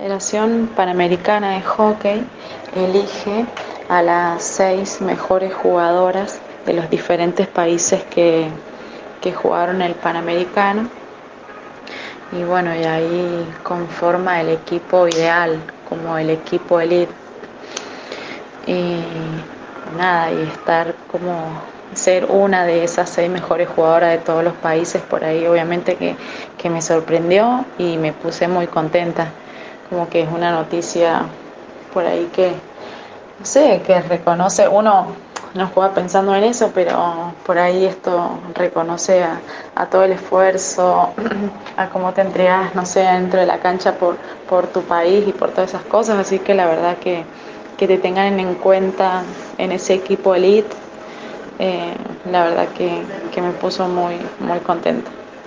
Federación Panamericana de Hockey elige a las seis mejores jugadoras de los diferentes países que, que jugaron el Panamericano y bueno, y ahí conforma el equipo ideal, como el equipo elite. Y nada, y estar como ser una de esas seis mejores jugadoras de todos los países, por ahí obviamente que, que me sorprendió y me puse muy contenta, como que es una noticia por ahí que, no sé, que reconoce, uno no juega pensando en eso, pero por ahí esto reconoce a, a, todo el esfuerzo, a cómo te entregas, no sé, dentro de la cancha por, por tu país y por todas esas cosas, así que la verdad que, que te tengan en cuenta en ese equipo elite, eh, la verdad que, que me puso muy, muy contenta.